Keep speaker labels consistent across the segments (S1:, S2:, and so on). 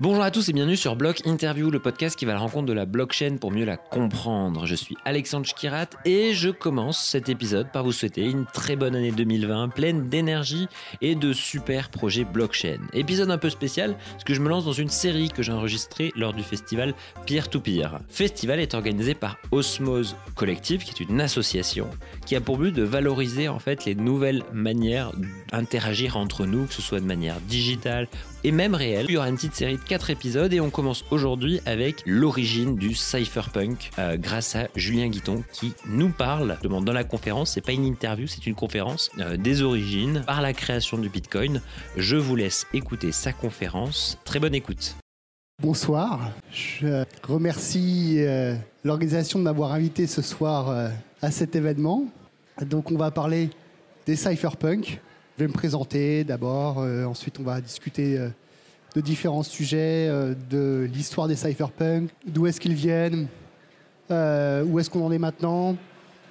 S1: Bonjour à tous et bienvenue sur Block Interview, le podcast qui va à la rencontre de la blockchain pour mieux la comprendre. Je suis Alexandre Schkirat et je commence cet épisode par vous souhaiter une très bonne année 2020, pleine d'énergie et de super projets blockchain. Épisode un peu spécial parce que je me lance dans une série que j'ai enregistrée lors du festival Peer to Peer. Festival est organisé par Osmose Collective, qui est une association qui a pour but de valoriser en fait les nouvelles manières d'interagir entre nous, que ce soit de manière digitale et même réelle. Il y aura une petite série de 4 épisodes et on commence aujourd'hui avec l'origine du cypherpunk euh, grâce à Julien Guiton qui nous parle dans la conférence, c'est pas une interview, c'est une conférence euh, des origines par la création du Bitcoin. Je vous laisse écouter sa conférence. Très bonne écoute.
S2: Bonsoir, je remercie euh, l'organisation de m'avoir invité ce soir à cet événement. Donc on va parler des cypherpunk. Je vais me présenter d'abord, euh, ensuite on va discuter euh, de différents sujets, euh, de l'histoire des cypherpunk, d'où est-ce qu'ils viennent, où est-ce qu'on en est maintenant,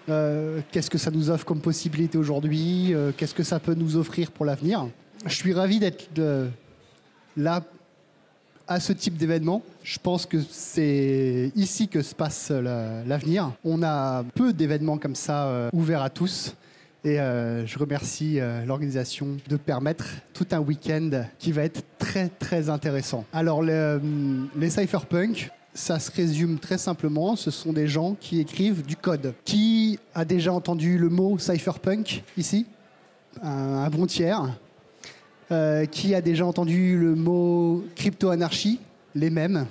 S2: qu'est-ce que ça nous offre comme possibilité aujourd'hui, qu'est-ce que ça peut nous offrir pour l'avenir. Je suis ravi d'être là à ce type d'événement. Je pense que c'est ici que se passe la- l'avenir. On a peu d'événements comme ça ouverts à tous. Et euh, je remercie euh, l'organisation de permettre tout un week-end qui va être très très intéressant. Alors le- les cypherpunk, ça se résume très simplement, ce sont des gens qui écrivent du code. Qui a déjà entendu le mot cypherpunk ici? Un, bon tiers. Euh, qui a déjà entendu le mot crypto-anarchie? Les mêmes.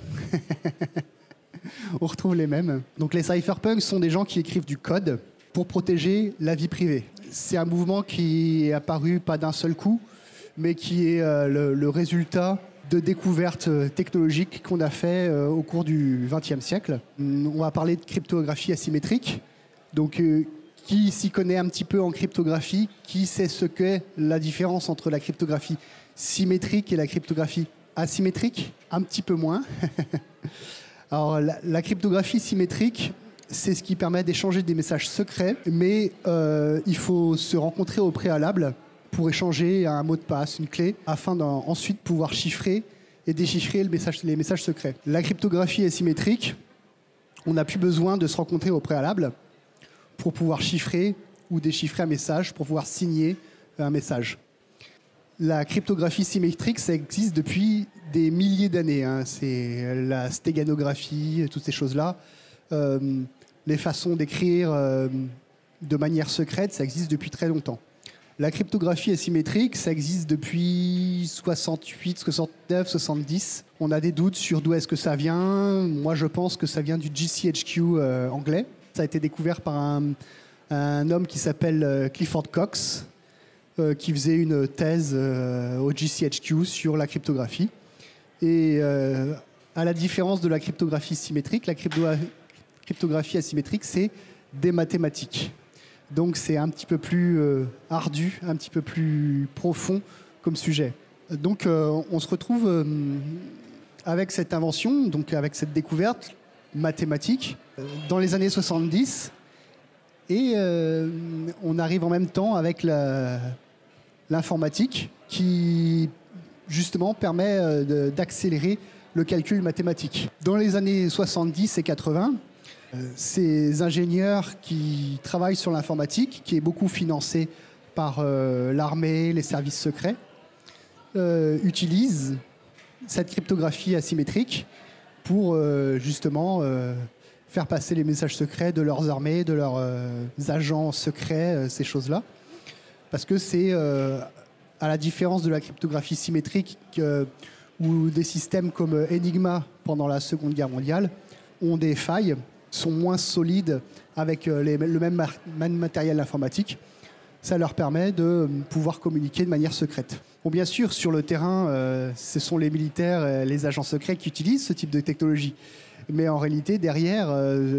S2: On retrouve les mêmes. Donc les cypherpunks sont des gens qui écrivent du code pour protéger la vie privée. C'est un mouvement qui est apparu pas d'un seul coup, mais qui est euh, le, résultat de découvertes euh, technologiques qu'on a fait euh, au cours du XXe siècle. Hum, On va parler de cryptographie asymétrique. Donc, qui s'y connaît un petit peu en cryptographie? Qui sait ce qu'est la différence entre la cryptographie symétrique et la cryptographie asymétrique? Un petit peu moins. Alors, la cryptographie symétrique, c'est ce qui permet d'échanger des messages secrets, mais euh, il faut se rencontrer au préalable pour échanger un mot de passe, une clé, afin d'ensuite pouvoir chiffrer et déchiffrer le message- les messages secrets. La cryptographie asymétrique, on n'a plus besoin de se rencontrer au préalable pour pouvoir chiffrer ou déchiffrer un message, pour pouvoir signer un message. La cryptographie symétrique, ça existe depuis des milliers d'années. hein. C'est la stéganographie, toutes ces choses-là. Euh, les façons d'écrire euh, de manière secrète, ça existe depuis très longtemps. La cryptographie asymétrique, ça existe depuis 68, 69, 70. On a des doutes sur d'où est-ce que ça vient. Moi, je pense que ça vient du GCHQ euh, anglais. Ça a été découvert par un, homme qui s'appelle euh, Clifford Cox, qui faisait une thèse au GCHQ sur la cryptographie. Et à la différence de la cryptographie symétrique, la crypto- cryptographie asymétrique, c'est des mathématiques. Donc c'est un petit peu plus euh, ardu, un petit peu plus profond comme sujet. Donc euh, on se retrouve euh, avec cette invention, donc avec cette découverte mathématique, dans les années 70. Et on arrive en même temps avec l'informatique qui justement permet d'accélérer le calcul mathématique. Dans les années 70 et 80, euh, ces ingénieurs qui travaillent sur l'informatique, qui est beaucoup financé par euh, l'armée, les services secrets, euh, utilisent cette cryptographie asymétrique pour euh, justement faire passer les messages secrets de leurs armées, de leurs agents secrets, ces choses-là. Parce que c'est, à la différence de la cryptographie symétrique, où des systèmes comme Enigma pendant la Seconde Guerre mondiale ont des failles, sont moins solides avec euh, le même, matériel informatique, ça leur permet de euh, pouvoir communiquer de manière secrète. Bien sûr, sur le terrain, euh, ce sont les militaires, les agents secrets qui utilisent ce type de technologie. Mais en réalité, derrière,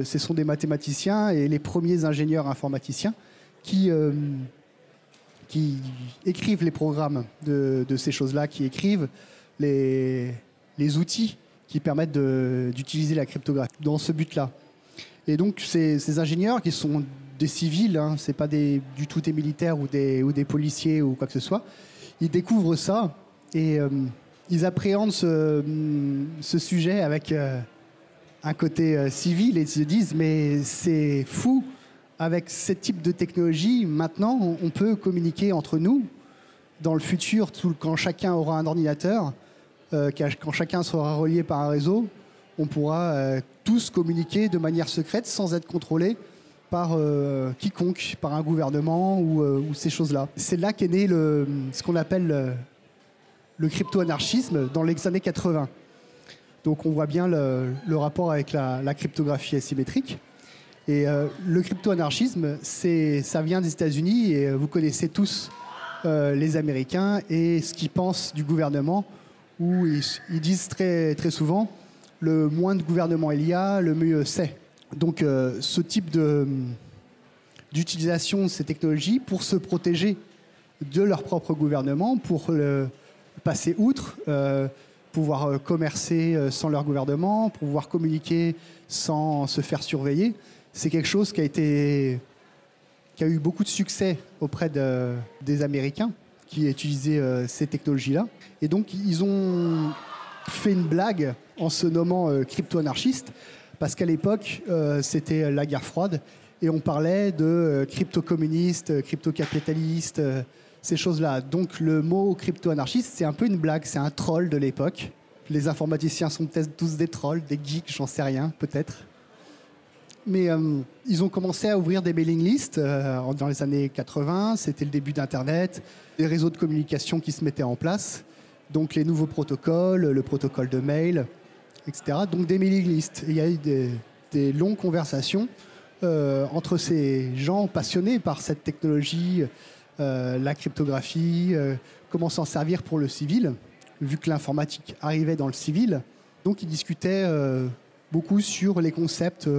S2: ce sont des mathématiciens et les premiers ingénieurs informaticiens qui, écrivent les programmes de, ces choses-là, qui écrivent les, outils qui permettent d'utiliser la cryptographie dans ce but-là. Et donc, ces, ingénieurs qui sont des civils, hein, c'est pas du tout des militaires ou des, policiers ou quoi que ce soit, ils découvrent ça et euh, ils appréhendent ce, ce sujet avec euh, un côté euh, civil et se disent mais c'est fou, avec ce type de technologie, maintenant on- peut communiquer entre nous. Dans le futur, tout- quand chacun aura un ordinateur, quand chacun sera relié par un réseau, on pourra euh, tous communiquer de manière secrète sans être contrôlé par euh, quiconque, par un gouvernement ou, euh, ou ces choses-là. C'est là qu'est né ce qu'on appelle le, crypto-anarchisme dans les années 80. Donc on voit bien le, rapport avec la, cryptographie asymétrique. Et le crypto-anarchisme, ça vient des États-Unis et vous connaissez tous les Américains et ce qu'ils pensent du gouvernement, où ils, disent très souvent le moins de gouvernement il y a, le mieux c'est. Donc euh, ce type d'utilisation de ces technologies pour se protéger de leur propre gouvernement, pour le passer outre, euh, pouvoir euh, commercer sans leur gouvernement, pouvoir communiquer sans se faire surveiller, c'est quelque chose qui a été qui a eu beaucoup de succès auprès de- des Américains qui utilisaient ces technologies-là. Et donc, ils ont fait une blague en se nommant euh, crypto-anarchiste, parce qu'à l'époque, euh, c'était la guerre froide, et on parlait de euh, crypto-communiste, crypto-capitaliste, ces choses-là. Donc, le mot crypto-anarchiste, c'est un peu une blague, c'est un troll de l'époque. Les informaticiens sont peut-être tous des trolls, des geeks, j'en sais rien, peut-être. Mais ils ont commencé à ouvrir des mailing lists dans les années 80. C'était le début d'Internet, des réseaux de communication qui se mettaient en place. Donc les nouveaux protocoles, le protocole de mail, etc. Donc des mailing lists. Il y a eu des, longues conversations euh, entre ces gens passionnés par cette technologie, euh, la cryptographie, euh, comment s'en servir pour le civil, vu que l'informatique arrivait dans le civil. Donc ils discutaient beaucoup sur les concepts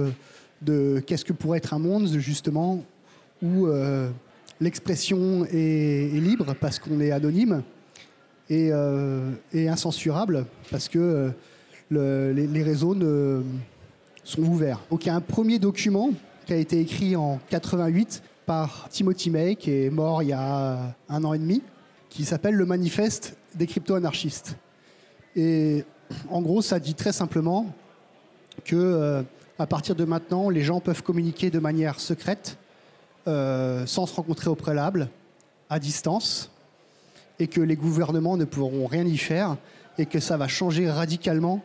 S2: de qu'est-ce que pourrait être un monde justement où l'expression est libre parce qu'on est anonyme et, euh, et incensurable parce que euh, le- les, réseaux ne, sont ouverts. Donc il y a un premier document qui a été écrit en 88 par Timothy May qui est mort il y a un an et demi qui s'appelle le manifeste des crypto-anarchistes. Et en gros, ça dit très simplement que euh, à partir de maintenant, les gens peuvent communiquer de manière secrète, sans se rencontrer au préalable, à distance, et que les gouvernements ne pourront rien y faire, et que ça va changer radicalement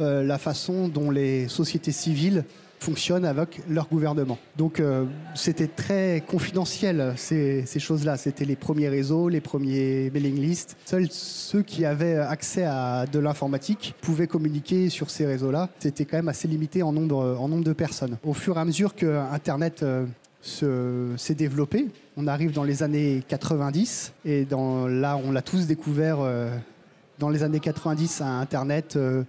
S2: euh, la façon dont les sociétés civiles fonctionnent avec leur gouvernement. Donc euh, c'était très confidentiel ces, choses-là. C'était les premiers réseaux, les premiers mailing lists. Seuls ceux qui avaient accès à de l'informatique pouvaient communiquer sur ces réseaux-là. C'était quand même assez limité en nombre, en nombre de personnes. Au fur et à mesure que Internet euh, se- s'est développé, on arrive dans les années 90 et dans, là on l'a tous découvert euh, dans les années 90 à Internet, euh,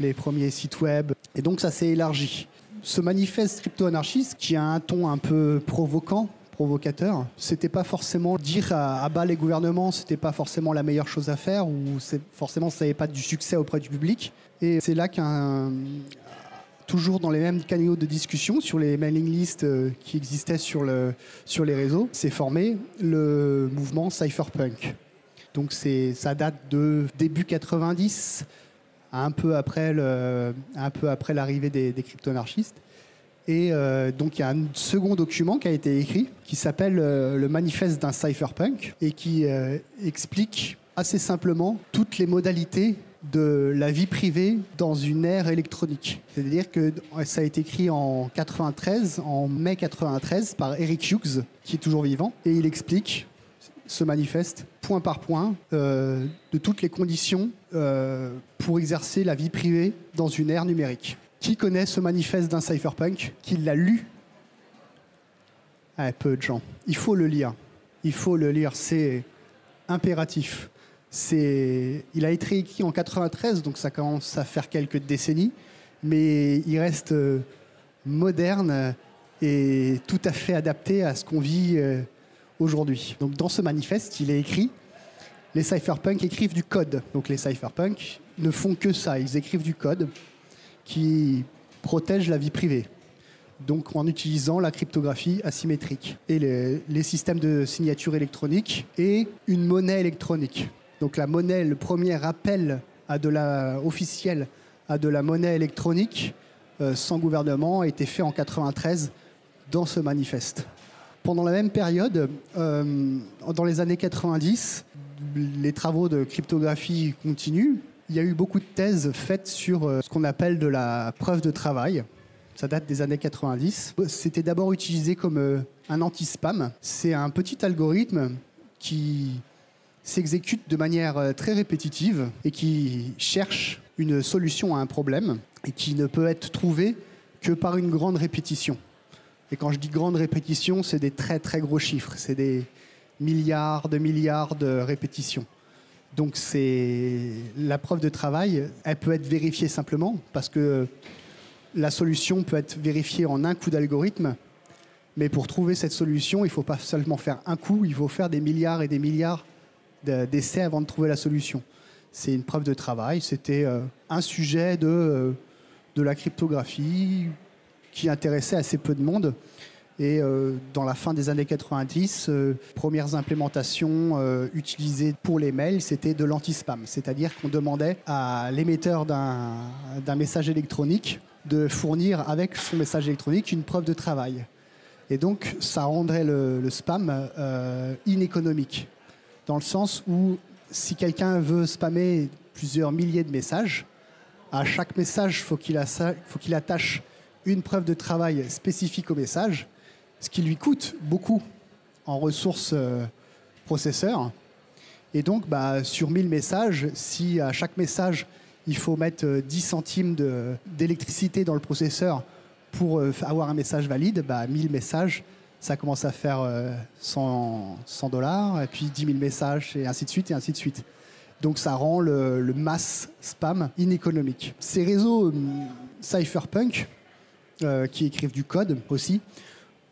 S2: les premiers sites web. Et donc ça s'est élargi. Ce manifeste crypto-anarchiste, qui a un ton un peu provocant, provocateur, c'était pas forcément dire à, à bas les gouvernements, c'était pas forcément la meilleure chose à faire, ou forcément ça n'avait pas du succès auprès du public. Et c'est là qu'un toujours dans les mêmes canaux de discussion sur les mailing lists euh, qui existaient sur, le, sur les réseaux, s'est formé le mouvement cypherpunk. Donc ça date de début 90, un peu après, l'arrivée des, des crypto-anarchistes. Et euh, donc il y a un second document qui a été écrit qui s'appelle euh, le manifeste d'un cypherpunk et qui explique assez simplement toutes les modalités de la vie privée dans une ère électronique. C'est-à-dire que ça a été écrit en 93, en mai 93, par Eric Hughes, qui est toujours vivant, et il explique ce manifeste point par point euh, de toutes les conditions euh, pour exercer la vie privée dans une ère numérique. Qui connaît ce manifeste d'un cypherpunk Qui l'a lu? Ah, Peu de gens. Il faut le lire. Il faut le lire. C'est impératif. C'est, il a été écrit en 93, donc ça commence à faire quelques décennies, mais il reste euh, moderne et tout à fait adapté à ce qu'on vit euh, aujourd'hui. Donc dans ce manifeste, il est écrit les cypherpunks écrivent du code. Donc les cypherpunks ne font que ça, ils écrivent du code qui protège la vie privée. Donc en utilisant la cryptographie asymétrique et les, les systèmes de signature électronique et une monnaie électronique. Donc la monnaie, le premier appel officiel à de la monnaie électronique euh, sans gouvernement a été fait en 93 dans ce manifeste. Pendant la même période, euh, dans les années 90, les travaux de cryptographie continuent. Il y a eu beaucoup de thèses faites sur euh, ce qu'on appelle de la preuve de travail. Ça date des années 90. C'était d'abord utilisé comme un anti-spam. C'est un petit algorithme qui s'exécute de manière euh, très répétitive et qui cherche une solution à un problème et qui ne peut être trouvé que par une grande répétition. Et quand je dis grande répétition, c'est des très très gros chiffres. C'est des milliards de milliards de répétitions. Donc c'est la preuve de travail, elle peut être vérifiée simplement parce que la solution peut être vérifiée en un coup d'algorithme. Mais pour trouver cette solution, il ne faut pas seulement faire un coup, il faut faire des milliards et des milliards d'essais avant de trouver la solution. C'est une preuve de travail. C'était euh, un sujet de, euh, de la cryptographie qui intéressait assez peu de monde. Et euh, dans la fin des années 90, premières implémentations utilisées pour les mails, c'était de l'anti-spam. C'est-à-dire qu'on demandait à l'émetteur d'un message électronique de fournir avec son message électronique une preuve de travail. Et donc, ça rendrait le, spam inéconomique dans le sens où si quelqu'un veut spammer plusieurs milliers de messages, à chaque message, il faut qu'il attache une preuve de travail spécifique au message, ce qui lui coûte beaucoup en ressources euh, processeurs. Et donc, bah, sur 1000 messages, si à chaque message, il faut mettre 10 euh, centimes d'électricité dans le processeur pour euh, avoir un message valide, bah, 1000 messages, ça commence à faire 100, euh, dollars, et puis 10 000 messages, et ainsi de suite, et ainsi de suite. Donc ça rend le, mass spam inéconomique. Ces réseaux euh, cypherpunk, euh, qui écrivent du code aussi,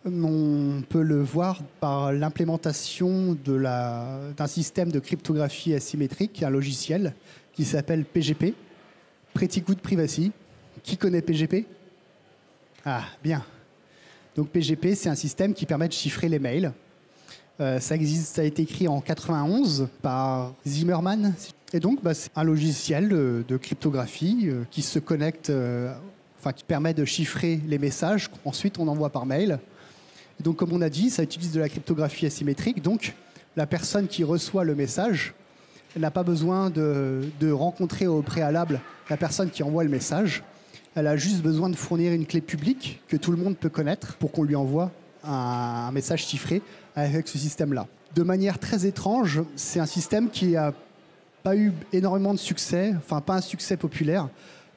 S2: on peut le voir par l'implémentation d'un système de cryptographie asymétrique, un logiciel qui s'appelle PGP, Pretty Good Privacy. Qui connaît PGP Ah, bien. Donc PGP, c'est un système qui permet de chiffrer les mails. Euh, ça existe, ça a été écrit en 91 par Zimmerman. Et donc, bah, c'est un logiciel de, cryptographie euh, qui se connecte, euh, enfin qui permet de chiffrer les messages qu'ensuite on envoie par mail. Donc, comme on a dit, ça utilise de la cryptographie asymétrique. Donc, la personne qui reçoit le message n'a pas besoin de rencontrer au préalable la personne qui envoie le message. Elle a juste besoin de fournir une clé publique que tout le monde peut connaître pour qu'on lui envoie un, message chiffré avec ce système-là. De manière très étrange, c'est un système qui n'a pas eu énormément de succès, enfin pas un succès populaire.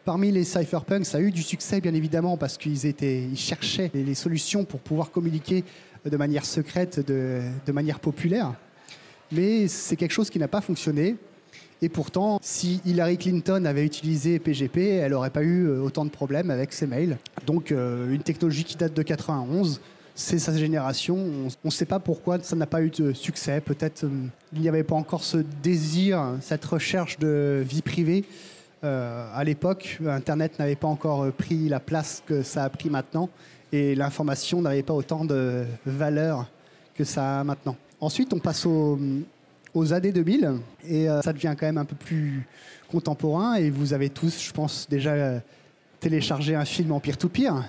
S2: Parmi les cypherpunks, ça a eu du succès bien évidemment parce qu'ils étaient, ils cherchaient les solutions pour pouvoir communiquer de manière secrète, de, de manière populaire. Mais c'est quelque chose qui n'a pas fonctionné. Et pourtant, si Hillary Clinton avait utilisé PGP, elle n'aurait pas eu euh, autant de problèmes avec ses mails. Donc euh, une technologie qui date de 91, c'est sa génération. On ne sait pas pourquoi ça n'a pas eu de succès. Peut-être euh, il n'y avait pas encore ce désir, cette recherche de vie privée. à l'époque, Internet n'avait pas encore pris la place que ça a pris maintenant et l'information n'avait pas autant de valeur que ça a maintenant. Ensuite, on passe au, aux années 2000 et euh, ça devient quand même un peu plus contemporain et vous avez tous, je pense, déjà euh, téléchargé un film en peer-to-peer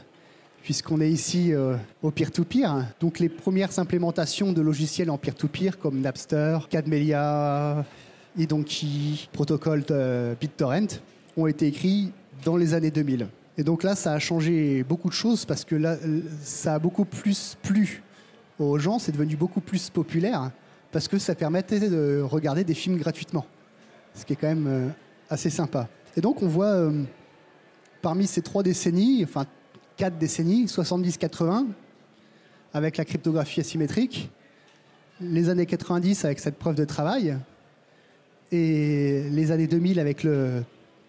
S2: puisqu'on est ici euh, au peer-to-peer. Donc les premières implémentations de logiciels en peer-to-peer comme Napster, Cadmelia, eDonkey, protocole BitTorrent ont été écrits dans les années 2000. Et donc là, ça a changé beaucoup de choses parce que là, ça a beaucoup plus plu aux gens, c'est devenu beaucoup plus populaire parce que ça permettait de regarder des films gratuitement, ce qui est quand même euh, assez sympa. Et donc on voit euh, parmi ces trois décennies, enfin quatre décennies, 70-80, avec la cryptographie asymétrique, les années 90 avec cette preuve de travail, et les années 2000 avec le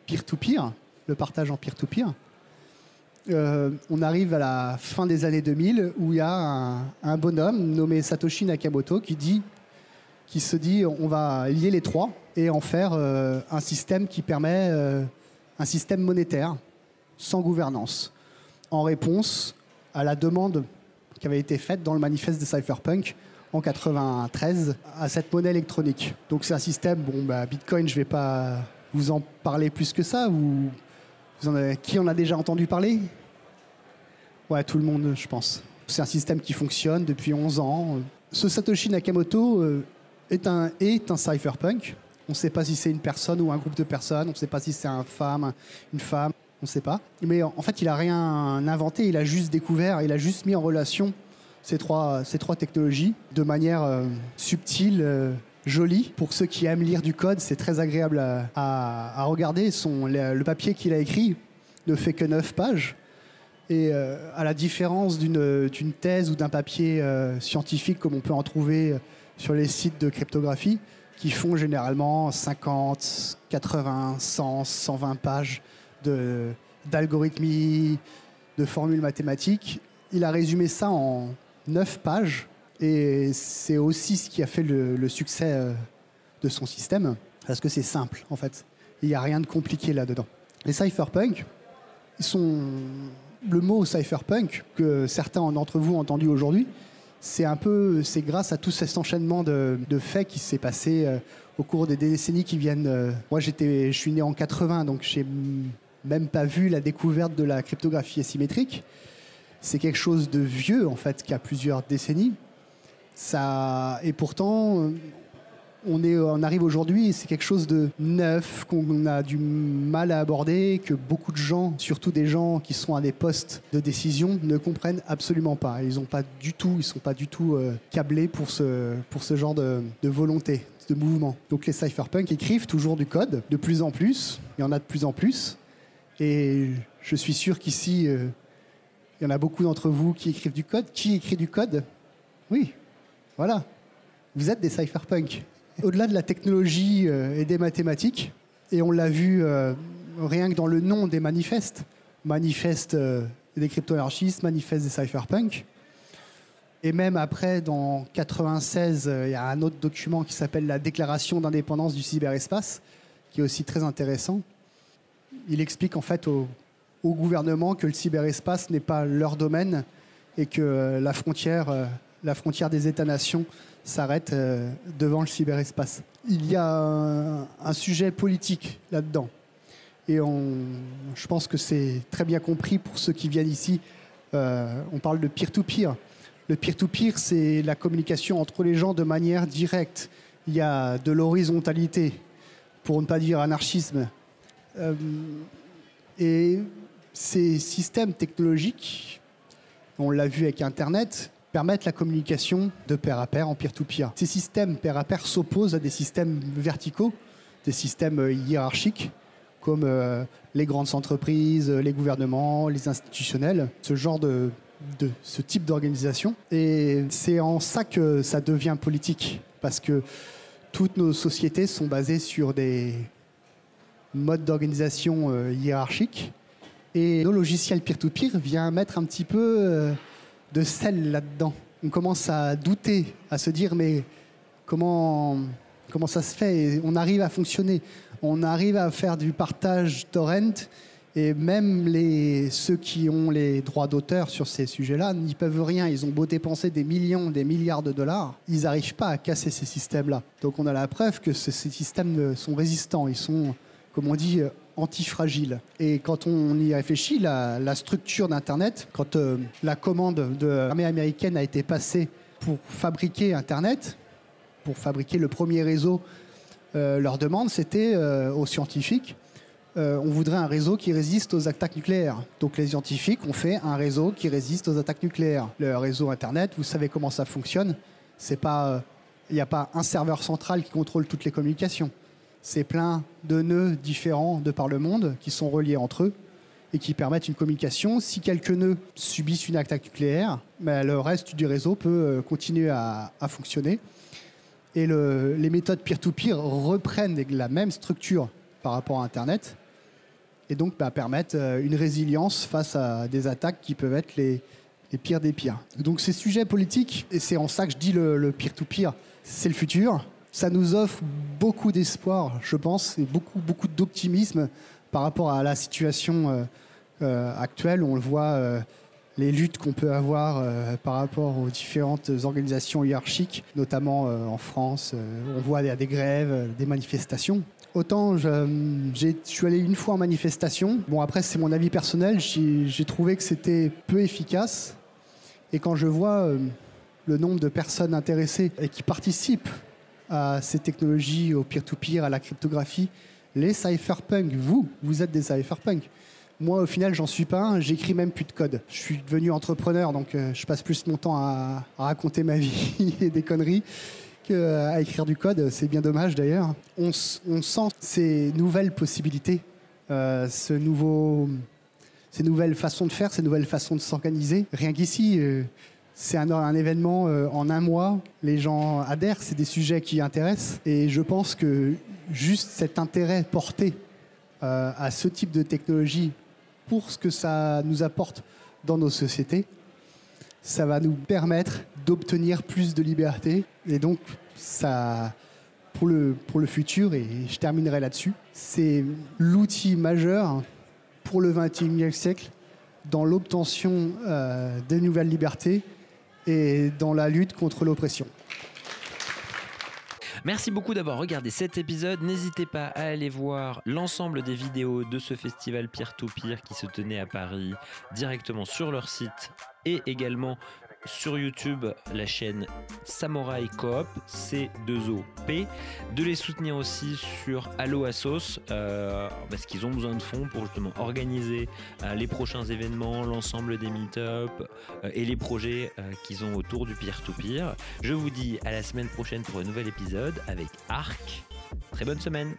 S2: peer-to-peer, le partage en peer-to-peer. Euh, on arrive à la fin des années 2000 où il y a un, un bonhomme nommé Satoshi Nakamoto qui dit qui se dit on va lier les trois et en faire euh, un système qui permet euh, un système monétaire sans gouvernance, en réponse à la demande qui avait été faite dans le manifeste de Cypherpunk en 93 à cette monnaie électronique. Donc c'est un système, bon, bah, Bitcoin, je ne vais pas vous en parler plus que ça. Vous, en avez, qui en a déjà entendu parler? Ouais, tout le monde, je pense. C'est un système qui fonctionne depuis 11 ans. Ce Satoshi Nakamoto euh, est un, est un cypherpunk. On ne sait pas si c'est une personne ou un groupe de personnes. On ne sait pas si c'est un femme, une femme. On ne sait pas. Mais en fait, il n'a rien inventé. Il a juste découvert. Il a juste mis en relation ces trois, technologies de manière euh, subtile, euh, jolie. Pour ceux qui aiment lire du code, c'est très agréable à, regarder. Le, papier qu'il a écrit ne fait que 9 pages. Et euh, à la différence d'une thèse ou d'un papier scientifique comme on peut en trouver sur les sites de cryptographie, qui font généralement 50, 80, 100, 120 pages d'algorithmie, de, formules mathématiques. Il a résumé ça en 9 pages et c'est aussi ce qui a fait le, succès euh, de son système parce que c'est simple en fait. Il n'y a rien de compliqué là-dedans. Les cypherpunk, ils sont le mot cypherpunk que certains d'entre vous ont entendu aujourd'hui, c'est un peu, c'est grâce à tout cet enchaînement de, faits qui s'est passé euh, au cours des décennies qui viennent. Euh, moi, j'étais, je suis né en 80, donc j'ai même pas vu la découverte de la cryptographie asymétrique. C'est quelque chose de vieux, en fait, qui a plusieurs décennies. Ça, et pourtant, on, est, on arrive aujourd'hui c'est quelque chose de neuf qu'on a du mal à aborder, que beaucoup de gens, surtout des gens qui sont à des postes de décision, ne comprennent absolument pas. Ils ont pas du tout, ils sont pas du tout euh, câblés pour ce, genre de, de volonté, de mouvement. Donc les cypherpunks écrivent toujours du code, de plus en plus. Il y en a de plus en plus. Et je suis sûr qu'ici, euh, il y en a beaucoup d'entre vous qui écrivent du code. Qui écrit du code? Oui, voilà. Vous êtes des cypherpunks. Au-delà de la technologie euh, et des mathématiques, et on l'a vu euh, rien que dans le nom des manifestes, manifeste euh, des crypto-anarchistes, manifeste des cypherpunks, et même après, dans 96, il y a un autre document qui s'appelle la Déclaration d'indépendance du cyberespace, qui est aussi très intéressant. Il explique en fait au, au gouvernement que le cyberespace n'est pas leur domaine et que la frontière, la frontière des États-nations s'arrête euh, devant le cyberespace. Il y a un, sujet politique là-dedans. Et on, je pense que c'est très bien compris pour ceux qui viennent ici. Euh, on parle de peer-to-peer. Le peer-to-peer, c'est la communication entre les gens de manière directe. Il y a de l'horizontalité, pour ne pas dire anarchisme. Euh, et ces systèmes technologiques, on l'a vu avec Internet, permettent la communication de pair à pair en peer-to-peer. Ces systèmes pair à pair s'opposent à des systèmes verticaux, des systèmes euh, hiérarchiques, comme euh, les grandes entreprises, les gouvernements, les institutionnels, ce genre de, de ce type d'organisation. Et c'est en ça que ça devient politique, parce que toutes nos sociétés sont basées sur des modes d'organisation euh, hiérarchiques. Et nos logiciels peer-to-peer viennent mettre un petit peu de sel là-dedans. On commence à douter, à se dire mais comment, comment ça se fait et On arrive à fonctionner, on arrive à faire du partage torrent et même les, ceux qui ont les droits d'auteur sur ces sujets-là n'y peuvent rien. Ils ont beau dépenser des millions, des milliards de dollars, ils n'arrivent pas à casser ces systèmes-là. Donc on a la preuve que ces systèmes sont résistants, ils sont, comme on dit, antifragile. Et quand on y réfléchit, la, structure d'Internet, quand euh, la commande de l'armée américaine a été passée pour fabriquer Internet, pour fabriquer le premier réseau, euh, leur demande, c'était euh, aux scientifiques, on voudrait un réseau qui résiste aux attaques nucléaires. Donc les scientifiques ont fait un réseau qui résiste aux attaques nucléaires. Le réseau Internet, vous savez comment ça fonctionne. C'est pas, il n'y a pas un serveur central qui contrôle toutes les communications c'est plein de nœuds différents de par le monde qui sont reliés entre eux et qui permettent une communication. Si quelques nœuds subissent une attaque nucléaire, ben, le reste du réseau peut euh, continuer à, fonctionner. Et les méthodes peer-to-peer reprennent la même structure par rapport à Internet et donc ben, permettent euh, une résilience face à des attaques qui peuvent être les, pires des pires. Donc ces sujets politiques, et c'est en ça que je dis le peer-to-peer, c'est le futur ça nous offre beaucoup d'espoir, je pense, et beaucoup, beaucoup d'optimisme par rapport à la situation euh, euh, actuelle. On le voit, euh, les luttes qu'on peut avoir euh, par rapport aux différentes organisations hiérarchiques, notamment en France. On voit des, des grèves, des manifestations. Autant je, suis allé une fois en manifestation. Bon, après, c'est mon avis personnel. J'ai, trouvé que c'était peu efficace. Et quand je vois le nombre de personnes intéressées et qui participent à ces technologies, au peer-to-peer, à la cryptographie, les cypherpunks, vous, vous êtes des cypherpunks. Moi, au final, j'en suis pas un. J'écris même plus de code. Je suis devenu entrepreneur, donc euh, je passe plus mon temps à, raconter ma vie et des conneries qu'à écrire du code. C'est bien dommage d'ailleurs. On, sent ces nouvelles possibilités, euh, ce nouveau, ces nouvelles façons de faire, ces nouvelles façons de s'organiser. Rien qu'ici, euh, c'est un, événement euh, en un mois. Les gens adhèrent, c'est des sujets qui intéressent. Et je pense que juste cet intérêt porté euh, à ce type de technologie pour ce que ça nous apporte dans nos sociétés, ça va nous permettre d'obtenir plus de liberté. Et donc, ça, pour le, pour le futur, et je terminerai là-dessus, c'est l'outil majeur pour le XXIe siècle dans l'obtention euh, de nouvelles libertés et dans la lutte contre l'oppression.
S1: Merci beaucoup d'avoir regardé cet épisode. N'hésitez pas à aller voir l'ensemble des vidéos de ce festival peer-to-peer qui se tenait à Paris directement sur leur site et également sur YouTube la chaîne Samurai Coop C2OP. De les soutenir aussi sur Allo Assos euh, parce qu'ils ont besoin de fonds pour justement organiser euh, les prochains événements, l'ensemble des meet-up euh, et les projets euh, qu'ils ont autour du peer-to-peer. Je vous dis à la semaine prochaine pour un nouvel épisode avec Arc. Très bonne semaine.